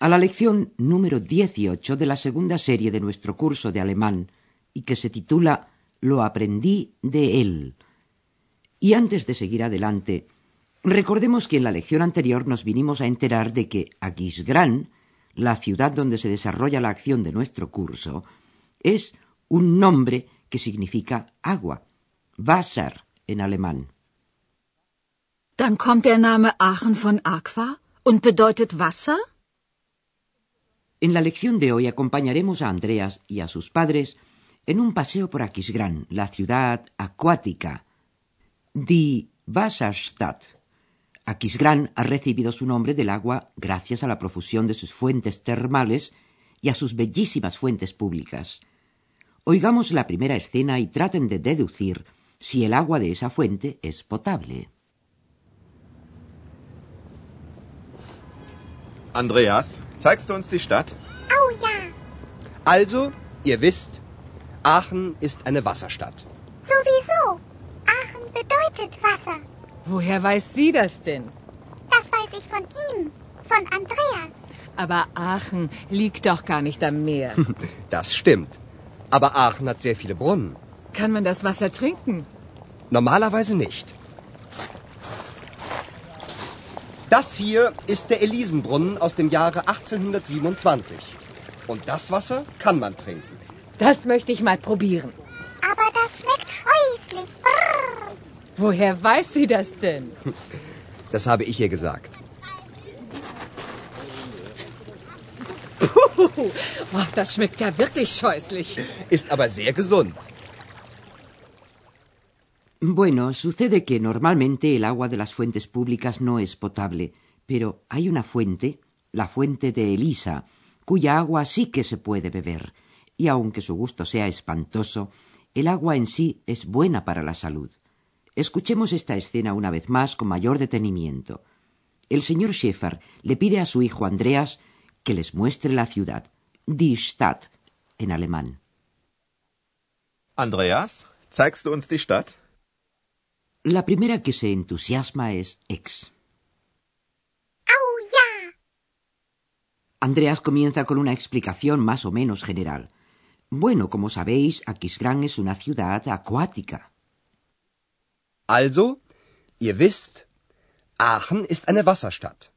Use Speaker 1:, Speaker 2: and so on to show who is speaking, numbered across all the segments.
Speaker 1: a la lección número 18 de la segunda serie de nuestro curso de alemán y que se titula Lo aprendí de él. Y antes de seguir adelante, recordemos que en la lección anterior nos vinimos a enterar de que Aquisgrán, la ciudad donde se desarrolla la acción de nuestro curso, es un nombre que significa agua, Wasser en alemán.
Speaker 2: Dann kommt der Name Aachen von Aqua und bedeutet Wasser?
Speaker 1: En la lección de hoy acompañaremos a Andreas y a sus padres en un paseo por Aquisgrán, la ciudad acuática. Die Wasserstadt. Aquisgrán ha recibido su nombre del agua gracias a la profusión de sus fuentes termales y a sus bellísimas fuentes públicas. Oigamos la primera escena y traten de deducir si el agua de esa fuente es potable.
Speaker 3: Andreas, zeigst du uns die Stadt?
Speaker 4: Oh ja,
Speaker 5: Also, ihr wisst, Aachen ist eine Wasserstadt.
Speaker 4: sowieso. Aachen bedeutet Wasser.
Speaker 2: Woher weiß sie das denn?
Speaker 4: Das weiß ich von ihm, von Andreas.
Speaker 2: Aber Aachen liegt doch gar nicht am Meer.
Speaker 5: Das stimmt. Aber Aachen hat sehr viele Brunnen.
Speaker 2: Kann man das Wasser trinken?
Speaker 5: Normalerweise nicht. Das hier ist der Elisenbrunnen aus dem Jahre 1827. Und das Wasser kann man trinken.
Speaker 2: Das möchte ich mal probieren.
Speaker 4: Aber das schmeckt scheußlich. Brrr.
Speaker 2: Woher weiß sie das denn?
Speaker 5: Das habe ich ihr gesagt.
Speaker 2: Puh, oh, das schmeckt ja wirklich scheußlich.
Speaker 5: Ist aber sehr gesund.
Speaker 1: Bueno, sucede que normalmente el agua de las fuentes públicas no es potable, pero hay una fuente, la fuente de Elisa, cuya agua sí que se puede beber, y aunque su gusto sea espantoso, el agua en sí es buena para la salud. Escuchemos esta escena una vez más con mayor detenimiento. El señor Schäfer le pide a su hijo Andreas que les muestre la ciudad, die Stadt, en alemán.
Speaker 3: Andreas, zeigst du uns die Stadt?
Speaker 1: La primera que se entusiasma es Ex.
Speaker 4: Oh
Speaker 1: Andreas comienza con una explicación más o menos general. Bueno, como sabéis, Aquisgrán es una ciudad acuática.
Speaker 5: Also, ihr wisst, Aachen ist eine Wasserstadt.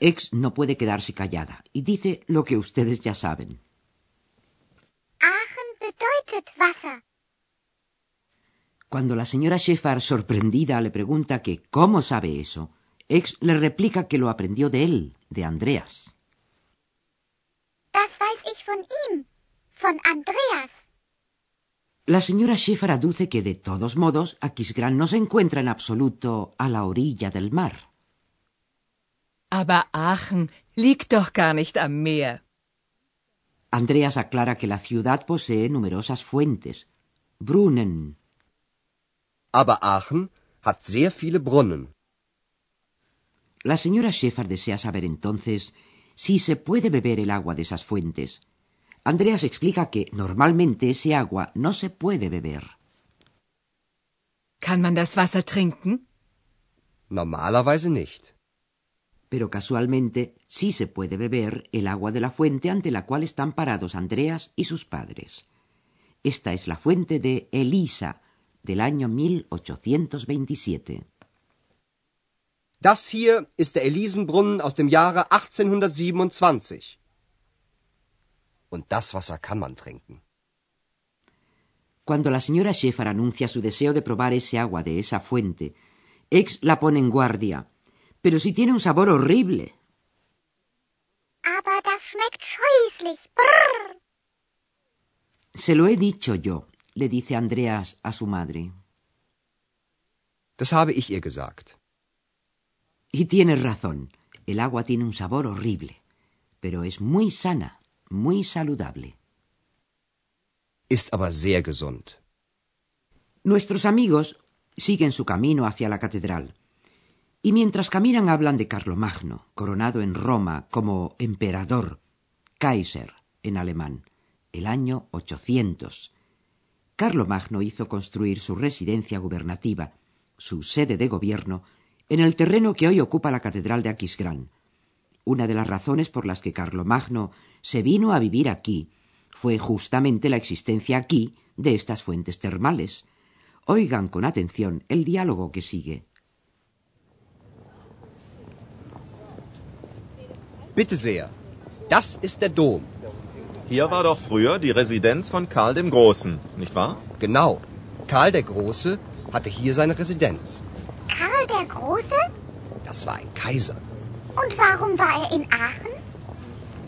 Speaker 1: Ex no puede quedarse callada y dice lo que ustedes ya saben.
Speaker 4: Aachen bedeutet Wasser.
Speaker 1: Cuando la señora Schäfer, sorprendida, le pregunta que cómo sabe eso, Ex le replica que lo aprendió de él, de Andreas.
Speaker 4: Das weiß ich von ihm, von Andreas.
Speaker 1: La señora Schäfer aduce que, de todos modos, Aquisgrán no se encuentra en absoluto a la orilla del mar.
Speaker 2: Aber Aachen liegt doch gar nicht am Meer.
Speaker 1: Andreas aclara que la ciudad posee numerosas fuentes, Brunnen,
Speaker 5: Aber Aachen hat sehr viele Brunnen.
Speaker 1: La señora Schäfer desea saber entonces si se puede beber el agua de esas fuentes. Andreas explica que normalmente ese agua no se puede beber.
Speaker 2: Kann man das Wasser trinken?
Speaker 5: Normalerweise nicht.
Speaker 1: Pero casualmente sí se puede beber el agua de la fuente ante la cual están parados Andreas y sus padres. Esta es la fuente de Elisa, del año 1827.
Speaker 5: Das hier ist der Elisenbrunnen aus dem Jahre 1827. Und das Wasser kann man trinken.
Speaker 1: Cuando la señora Schäfer anuncia su deseo de probar ese agua de esa fuente, Ex la pone en guardia. Pero si tiene un sabor horrible.
Speaker 4: Aber das schmeckt scheußlich. Brrr.
Speaker 1: Se lo he dicho yo, le dice Andreas a su madre.
Speaker 5: Das habe ich ihr gesagt.
Speaker 1: Y tienes razón, el agua tiene un sabor horrible. pero es muy sana, muy saludable.
Speaker 5: Ist aber sehr gesund.
Speaker 1: Nuestros amigos siguen su camino hacia la catedral. Y mientras caminan hablan de Carlomagno, coronado en Roma como emperador, Kaiser en alemán, el año 800. Carlomagno hizo construir su residencia gubernativa, su sede de gobierno, en el terreno que hoy ocupa la catedral de Aquisgrán. Una de las razones por las que Carlomagno se vino a vivir aquí fue justamente la existencia aquí de estas fuentes termales. Oigan con atención el diálogo que sigue.
Speaker 5: Bitte sehr. Das ist der Dom.
Speaker 3: Hier war doch früher die Residenz von Karl dem Großen, nicht wahr?
Speaker 5: Genau. Karl der Große hatte hier seine Residenz.
Speaker 4: Karl der Große?
Speaker 5: Das war ein Kaiser.
Speaker 4: Und warum war er in Aachen?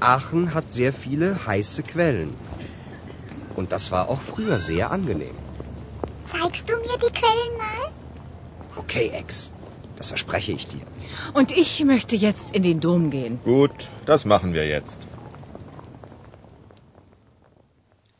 Speaker 5: Aachen hat sehr viele heiße Quellen. Und das war auch früher sehr angenehm.
Speaker 4: Zeigst du mir die Quellen mal?
Speaker 5: Okay, Ex. Das verspreche ich dir.
Speaker 2: Und ich möchte jetzt in den Dom gehen.
Speaker 3: Gut, das machen wir jetzt.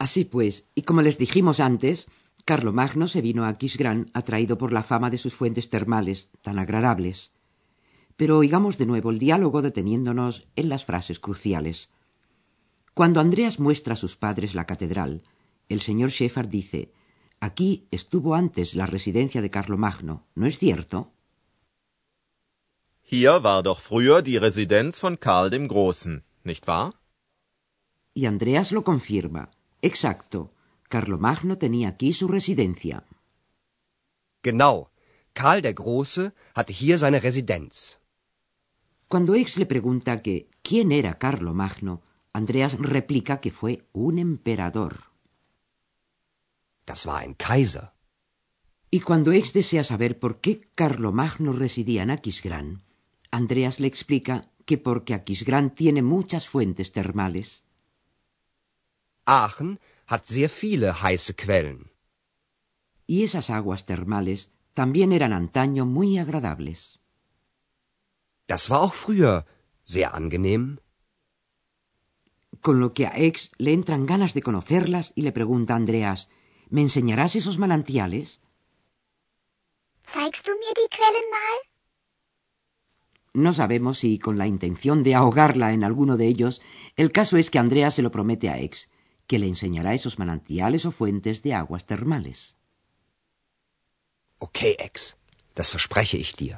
Speaker 1: Así pues, y como les dijimos antes, Carlomagno se vino a Aquisgrán atraído por la fama de sus fuentes termales, tan agradables. Pero oigamos de nuevo el diálogo deteniéndonos en las frases cruciales. Cuando Andreas muestra a sus padres la catedral, el señor Sheffard dice Aquí estuvo antes la residencia de Carlomagno, ¿no es cierto?
Speaker 3: Hier war doch früher die Residenz von Karl dem Großen, nicht wahr?
Speaker 1: Y Andreas lo confirma. Exacto. Carlomagno tenía aquí su residencia.
Speaker 5: Genau. Karl der Große hatte hier seine Residenz.
Speaker 1: Cuando Ex le pregunta que quién era Carlomagno, Andreas replica que fue un emperador.
Speaker 5: Das war ein Kaiser.
Speaker 1: Y cuando Ex desea saber por qué Carlomagno residía en Aquisgrán, Andreas le explica que porque Aquisgrán tiene muchas fuentes termales.
Speaker 5: Aachen hat sehr viele heiße Quellen.
Speaker 1: Y esas aguas termales también eran antaño muy agradables.
Speaker 5: Das war auch früher sehr angenehm.
Speaker 1: Con lo que a Ex le entran ganas de conocerlas y le pregunta a Andreas, ¿me enseñarás esos manantiales?
Speaker 4: Zeigst du mir die Quellen mal?
Speaker 1: No sabemos si con la intención de ahogarla en alguno de ellos, el caso es que Andreas se lo promete a Ex, que le enseñará esos manantiales o fuentes de aguas termales.
Speaker 5: Okay, Ex. Das verspreche ich dir.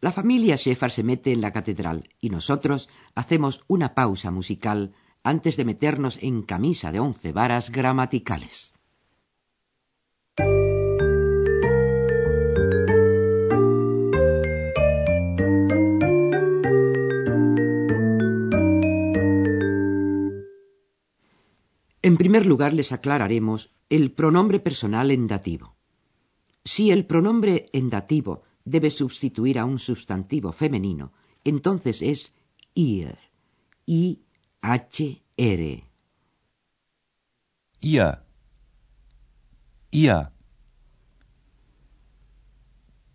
Speaker 1: La familia Sheffard se mete en la catedral y nosotros hacemos una pausa musical antes de meternos en camisa de once varas gramaticales. En primer lugar les aclararemos el pronombre personal en dativo. Si el pronombre en dativo debe sustituir a un sustantivo femenino, entonces es ir, I-H-R.
Speaker 6: Ihr. Ihr.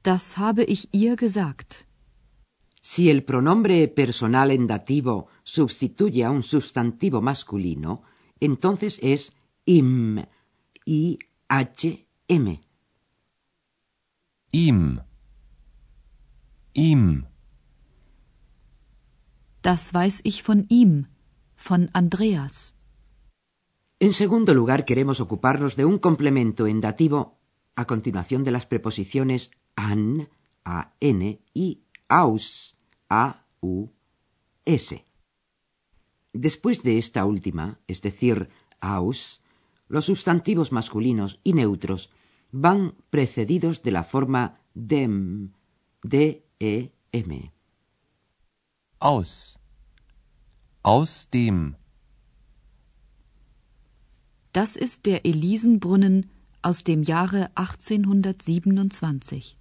Speaker 2: Das habe ich ihr gesagt.
Speaker 1: Si el pronombre personal en dativo sustituye a un sustantivo masculino, entonces es im, I-H-M.
Speaker 6: Ihm. Ihm.
Speaker 2: Das weiß ich von ihm, von Andreas.
Speaker 1: En segundo lugar, queremos ocuparnos de un complemento en dativo a continuación de las preposiciones an, a-n y aus, a-u-s. Después de esta última, es decir, aus, los sustantivos masculinos y neutros van precedidos de la forma dem, D-E-M.
Speaker 6: Aus. Aus dem.
Speaker 2: Das ist der Elisenbrunnen aus dem Jahre 1827.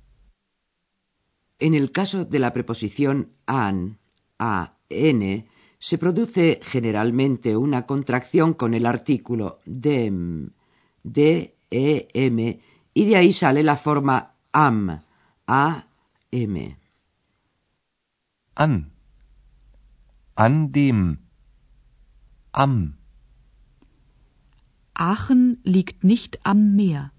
Speaker 1: En el caso de la preposición an, a-n, se produce generalmente una contracción con el artículo dem, d-e-m, y de ahí sale la forma am, a-m.
Speaker 6: An. An dem. Am.
Speaker 2: Aachen liegt nicht am Meer.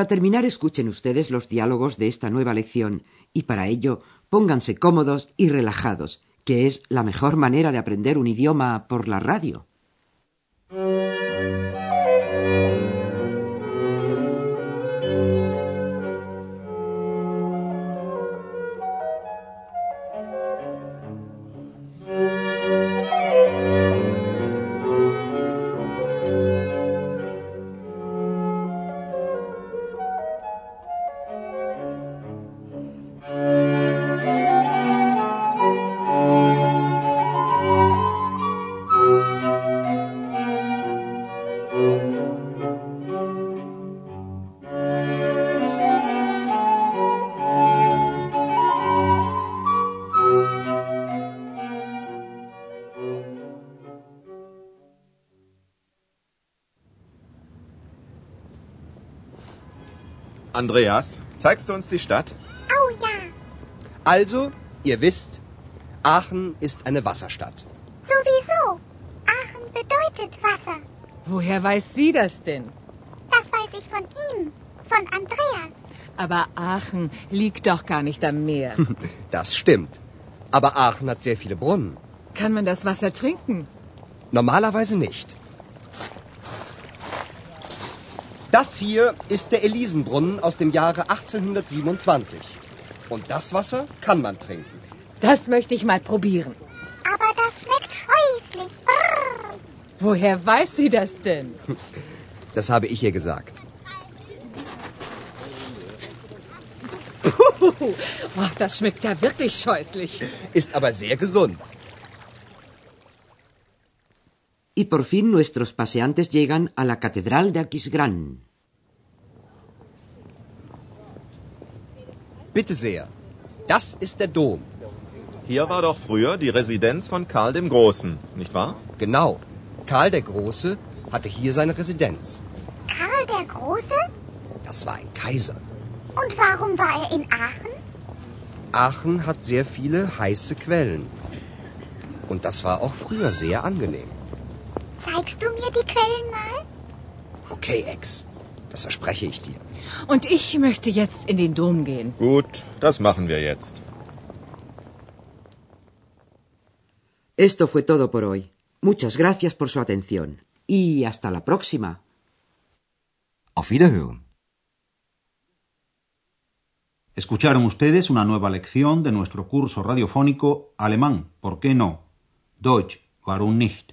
Speaker 1: Para terminar, escuchen ustedes los diálogos de esta nueva lección y para ello pónganse cómodos y relajados, que es la mejor manera de aprender un idioma por la radio.
Speaker 3: Andreas, zeigst du uns die Stadt?
Speaker 4: Oh ja,
Speaker 5: Also, ihr wisst, Aachen ist eine Wasserstadt.
Speaker 4: sowieso. Aachen bedeutet Wasser.
Speaker 7: Woher weiß sie das denn?
Speaker 4: Das weiß ich von ihm, von Andreas.
Speaker 7: Aber Aachen liegt doch gar nicht am Meer.
Speaker 5: Das stimmt. Aber Aachen hat sehr viele Brunnen.
Speaker 7: Kann man das Wasser trinken?
Speaker 5: Normalerweise nicht. Das hier ist der Elisenbrunnen aus dem Jahre 1827. Und das Wasser kann man trinken.
Speaker 7: Das möchte ich mal probieren.
Speaker 4: Aber das schmeckt scheußlich. Brrr.
Speaker 7: Woher weiß sie das denn?
Speaker 5: Das habe ich ihr gesagt.
Speaker 7: Puh, oh, das schmeckt ja wirklich scheußlich.
Speaker 5: Ist aber sehr gesund.
Speaker 1: Y por fin nuestros paseantes llegan a la Catedral de Aquisgrán.
Speaker 5: Bitte sehr. Das ist der Dom.
Speaker 3: Hier war doch früher die Residenz von Karl dem Großen, nicht wahr?
Speaker 5: Genau. Karl der Große hatte hier seine Residenz.
Speaker 4: Karl der Große?
Speaker 5: Das war ein Kaiser.
Speaker 4: Und warum war er in Aachen?
Speaker 5: Aachen hat sehr viele heiße Quellen. Und das war auch früher sehr angenehm.
Speaker 4: Zeigst du mir die Quellen mal?
Speaker 5: Okay, Ex. Das verspreche ich dir.
Speaker 7: Und ich möchte jetzt in den Dom gehen.
Speaker 3: Gut, das machen wir jetzt.
Speaker 1: Esto fue todo por hoy. Muchas gracias por su atención. Y hasta la próxima.
Speaker 6: Auf Wiederhören.
Speaker 8: Escucharon ustedes una nueva lección de nuestro curso radiofónico Alemán, ¿por qué no? Deutsch, warum nicht?